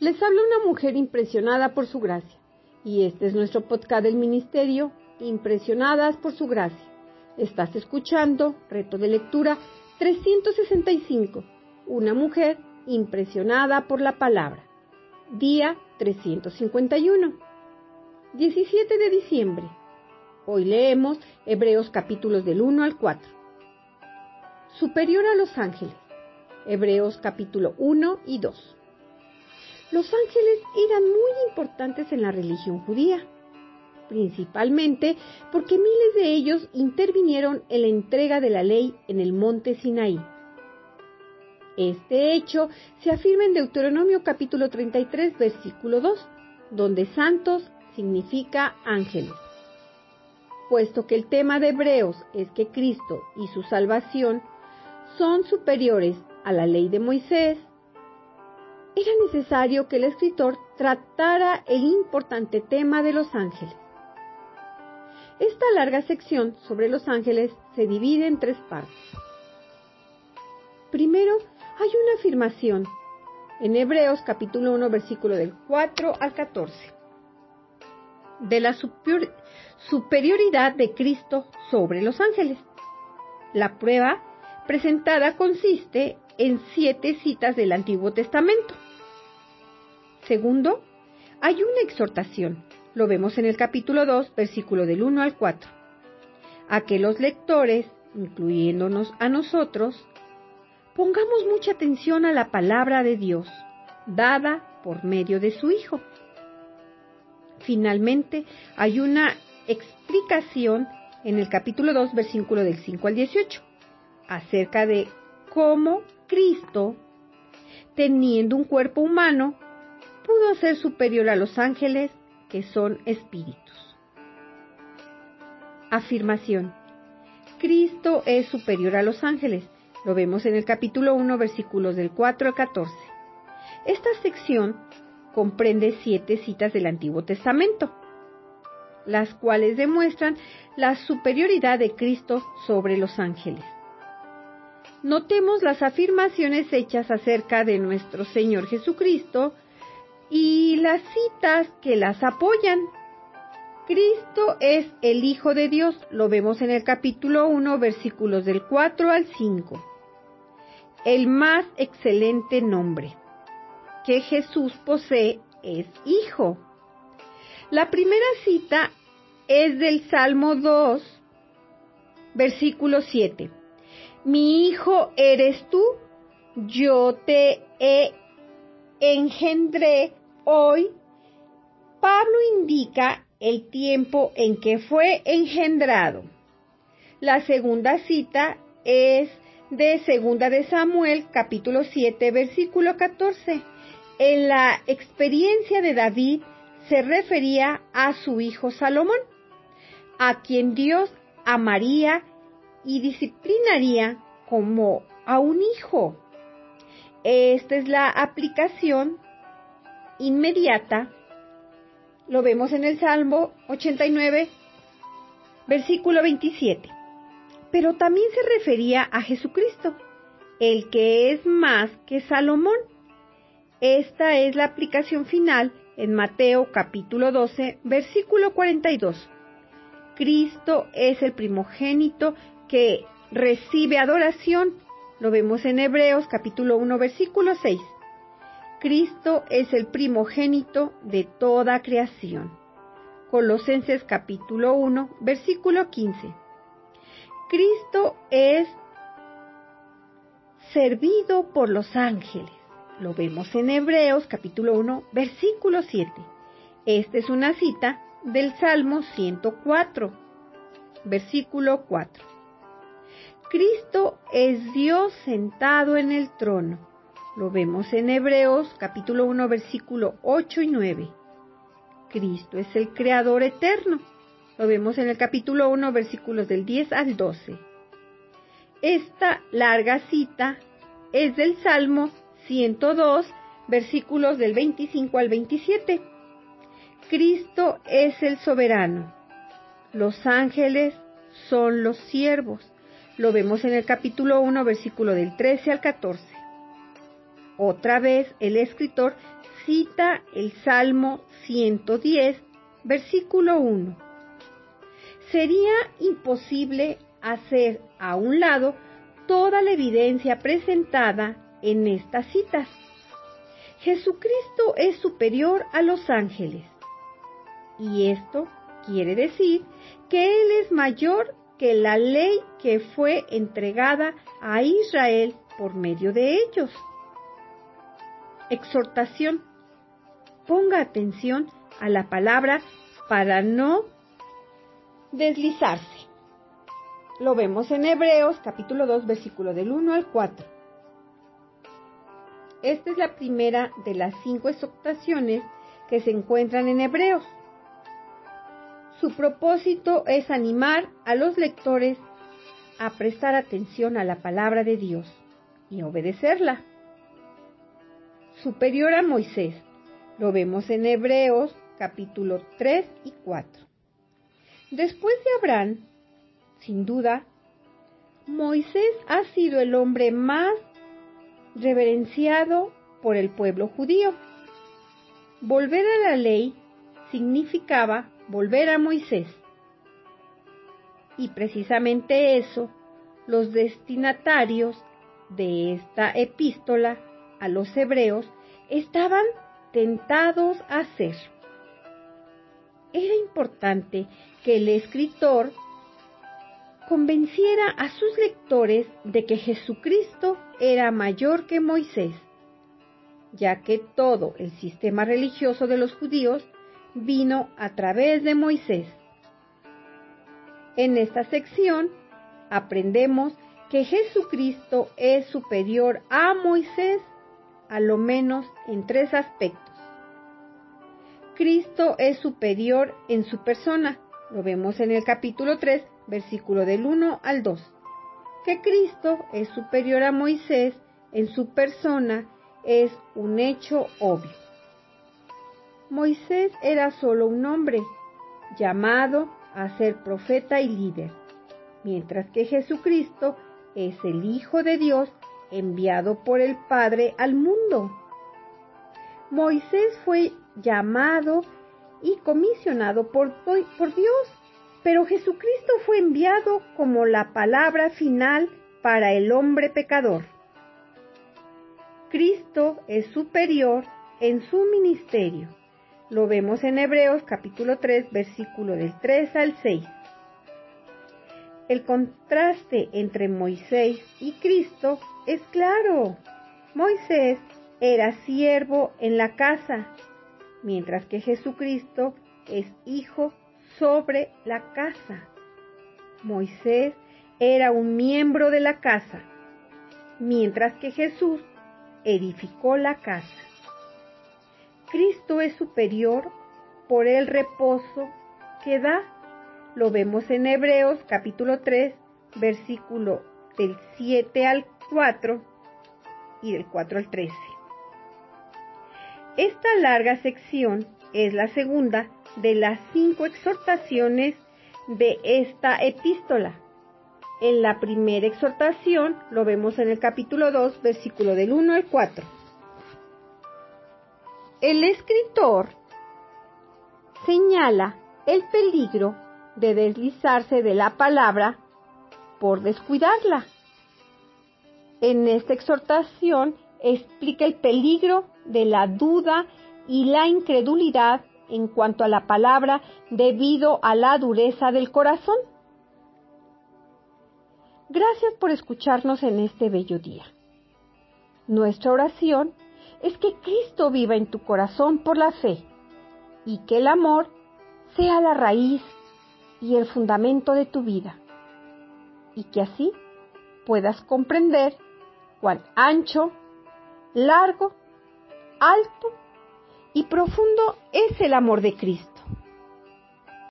Les habla una mujer impresionada por su gracia. Y este es nuestro podcast del ministerio, Impresionadas por su gracia. Estás escuchando Reto de Lectura 365. Una mujer impresionada por la palabra. Día 351. 17 de diciembre. Hoy leemos Hebreos capítulos del 1 al 4. Superior a los ángeles. Hebreos capítulo 1 y 2. Los ángeles eran muy importantes en la religión judía, principalmente porque miles de ellos intervinieron en la entrega de la ley en el monte Sinaí. Este hecho se afirma en Deuteronomio capítulo 33, versículo 2, donde santos significa ángeles. Puesto que el tema de Hebreos es que Cristo y su salvación son superiores a la ley de Moisés, era necesario que el escritor tratara el importante tema de los ángeles. Esta larga sección sobre los ángeles se divide en tres partes. Primero, hay una afirmación en Hebreos capítulo 1 versículo del 4 al 14 de la superioridad de Cristo sobre los ángeles. La prueba presentada consiste en siete citas del Antiguo Testamento Segundo, hay una exhortación. Lo vemos en el capítulo 2, versículo del 1 al 4. A que los lectores, incluyéndonos a nosotros, pongamos mucha atención a la palabra de Dios, dada por medio de su Hijo. Finalmente, hay una explicación en el capítulo 2, versículo del 5 al 18, acerca de cómo Cristo, teniendo un cuerpo humano, pudo ser superior a los ángeles que son espíritus. Afirmación. Cristo es superior a los ángeles. Lo vemos en el capítulo 1, versículos del 4 al 14. Esta sección comprende siete citas del Antiguo Testamento, las cuales demuestran la superioridad de Cristo sobre los ángeles. Notemos las afirmaciones hechas acerca de nuestro Señor Jesucristo y las citas que las apoyan. Cristo es el Hijo de Dios, lo vemos en el capítulo 1, versículos del 4 al 5. El más excelente nombre que Jesús posee es Hijo. La primera cita es del Salmo 2, versículo 7. Mi Hijo eres tú, yo te he engendré hoy, Pablo indica el tiempo en que fue engendrado. La segunda cita es de Segunda de Samuel, capítulo 7, versículo 14. En la experiencia de David se refería a su hijo Salomón, a quien Dios amaría y disciplinaría como a un hijo. Esta es la aplicación inmediata, lo vemos en el Salmo 89, versículo 27. Pero también se refería a Jesucristo, el que es más que Salomón. Esta es la aplicación final en Mateo capítulo 12, versículo 42. Cristo es el primogénito que recibe adoración. Lo vemos en Hebreos capítulo 1, versículo 6. Cristo es el primogénito de toda creación. Colosenses capítulo 1, versículo 15. Cristo es servido por los ángeles. Lo vemos en Hebreos capítulo 1, versículo 7. Esta es una cita del Salmo 104, versículo 4. Cristo es Dios sentado en el trono. Lo vemos en Hebreos capítulo 1 versículo 8 y 9. Cristo es el Creador eterno. Lo vemos en el capítulo 1 versículos del 10 al 12. Esta larga cita es del Salmo 102 versículos del 25 al 27. Cristo es el soberano. Los ángeles son los siervos. Lo vemos en el capítulo 1 versículo del 13 al 14. Otra vez el escritor cita el Salmo 110, versículo 1. Sería imposible hacer a un lado toda la evidencia presentada en estas citas. Jesucristo es superior a los ángeles. Y esto quiere decir que Él es mayor que la ley que fue entregada a Israel por medio de ellos. Exhortación. Ponga atención a la palabra para no deslizarse. Lo vemos en Hebreos capítulo 2 versículo del 1 al 4. Esta es la primera de las cinco exhortaciones que se encuentran en Hebreos. Su propósito es animar a los lectores a prestar atención a la palabra de Dios y obedecerla. Superior a Moisés. Lo vemos en Hebreos capítulo 3 y 4. Después de Abraham, sin duda, Moisés ha sido el hombre más reverenciado por el pueblo judío. Volver a la ley significaba volver a Moisés. Y precisamente eso los destinatarios de esta epístola a los hebreos estaban tentados a hacer. Era importante que el escritor convenciera a sus lectores de que Jesucristo era mayor que Moisés, ya que todo el sistema religioso de los judíos vino a través de Moisés. En esta sección aprendemos que Jesucristo es superior a Moisés a lo menos en tres aspectos. Cristo es superior en su persona, lo vemos en el capítulo 3, versículo del 1 al 2. Que Cristo es superior a Moisés en su persona es un hecho obvio. Moisés era solo un hombre, llamado a ser profeta y líder, mientras que Jesucristo es el Hijo de Dios enviado por el Padre al mundo. Moisés fue llamado y comisionado por, por Dios, pero Jesucristo fue enviado como la palabra final para el hombre pecador. Cristo es superior en su ministerio. Lo vemos en Hebreos capítulo 3, versículo del 3 al 6. El contraste entre Moisés y Cristo es claro. Moisés era siervo en la casa, mientras que Jesucristo es hijo sobre la casa. Moisés era un miembro de la casa, mientras que Jesús edificó la casa. Cristo es superior por el reposo que da. Lo vemos en Hebreos capítulo 3, versículo del 7 al 4 y del 4 al 13. Esta larga sección es la segunda de las cinco exhortaciones de esta epístola. En la primera exhortación lo vemos en el capítulo 2, versículo del 1 al 4. El escritor señala el peligro de deslizarse de la palabra por descuidarla. En esta exhortación explica el peligro de la duda y la incredulidad en cuanto a la palabra debido a la dureza del corazón. Gracias por escucharnos en este bello día. Nuestra oración es que Cristo viva en tu corazón por la fe y que el amor sea la raíz y el fundamento de tu vida y que así puedas comprender cuán ancho, largo, alto y profundo es el amor de Cristo.